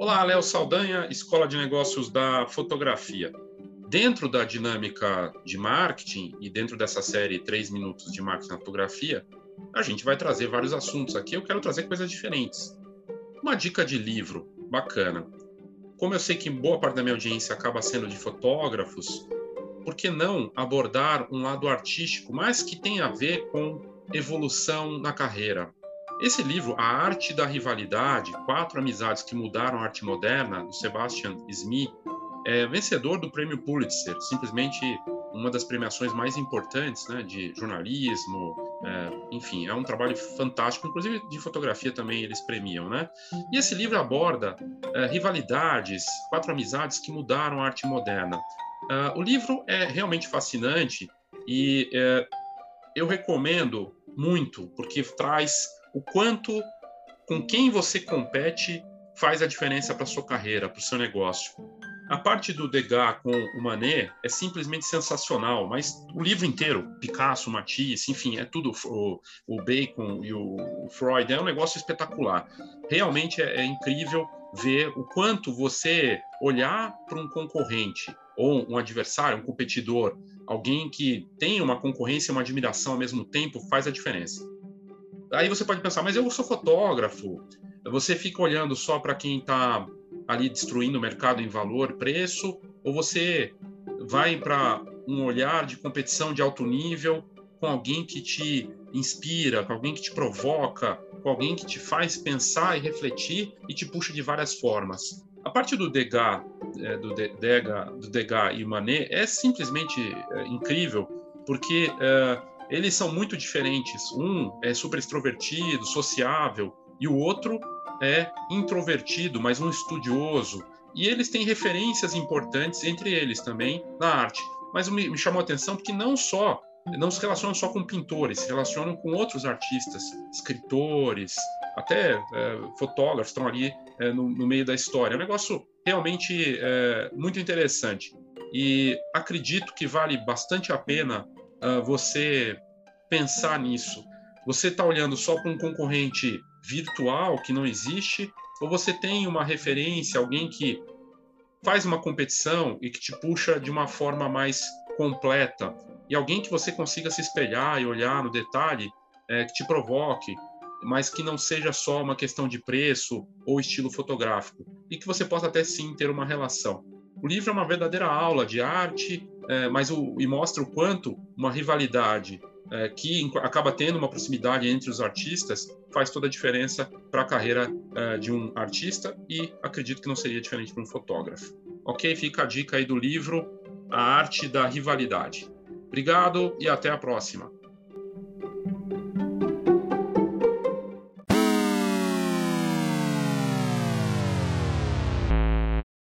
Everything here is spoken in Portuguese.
Olá, Léo Saldanha, Escola de Negócios da Fotografia. Dentro da dinâmica de marketing e dentro dessa série 3 minutos de marketing na fotografia, a gente vai trazer vários assuntos aqui. Eu quero trazer coisas diferentes. Uma dica de livro bacana. Como eu sei que boa parte da minha audiência acaba sendo de fotógrafos, por que não abordar um lado artístico, mas que tem a ver com evolução na carreira? Esse livro, A Arte da Rivalidade, Quatro Amizades que Mudaram a Arte Moderna, do Sebastian Smith, é vencedor do Prêmio Pulitzer, simplesmente uma das premiações mais importantes né, de jornalismo, é, enfim, é um trabalho fantástico, inclusive de fotografia também eles premiam, né? E esse livro aborda é, rivalidades, quatro amizades que mudaram a arte moderna. Uh, o livro é realmente fascinante e é, eu recomendo muito, porque traz o quanto com quem você compete faz a diferença para sua carreira, para o seu negócio. A parte do Degas com o Manet é simplesmente sensacional, mas o livro inteiro, Picasso, Matisse, enfim, é tudo o, o Bacon e o, Freud, é um negócio espetacular. Realmente é, é incrível ver o quanto você olhar para um concorrente ou um adversário, um competidor, alguém que tem uma concorrência e uma admiração ao mesmo tempo, faz a diferença. Aí você pode pensar, mas eu sou fotógrafo. Você fica olhando só para quem está ali destruindo o mercado em valor, preço, ou você vai para um olhar de competição de alto nível com alguém que te inspira, com alguém que te provoca, com alguém que te faz pensar e refletir e te puxa de várias formas. A parte do Degas, é, do, Degas, do Degas e Manet é simplesmente é, incrível, porque é, eles são muito diferentes. Um é super extrovertido, sociável, e o outro é introvertido, mas um estudioso. E eles têm referências importantes entre eles também na arte. Mas me, chamou a atenção porque não só não se relacionam só com pintores, se relacionam com outros artistas, escritores, até é, fotógrafos estão ali é, no, no, meio da história. É um negócio realmente é, muito interessante. E acredito que vale bastante a pena uh, você pensar nisso. Você está olhando só para um concorrente virtual que não existe, ou você tem uma referência, alguém que faz uma competição e que te puxa de uma forma mais completa, e alguém que você consiga se espelhar e olhar no detalhe, é, que te provoque, mas que não seja só uma questão de preço ou estilo fotográfico, e que você possa até sim ter uma relação. O livro é uma verdadeira aula de arte, é, mas o, e mostra o quanto uma rivalidade é, que acaba tendo uma proximidade entre os artistas faz toda a diferença para a carreira é, de um artista e acredito que não seria diferente para um fotógrafo. Ok? Fica a dica aí do livro A Arte da Rivalidade. Obrigado e até a próxima.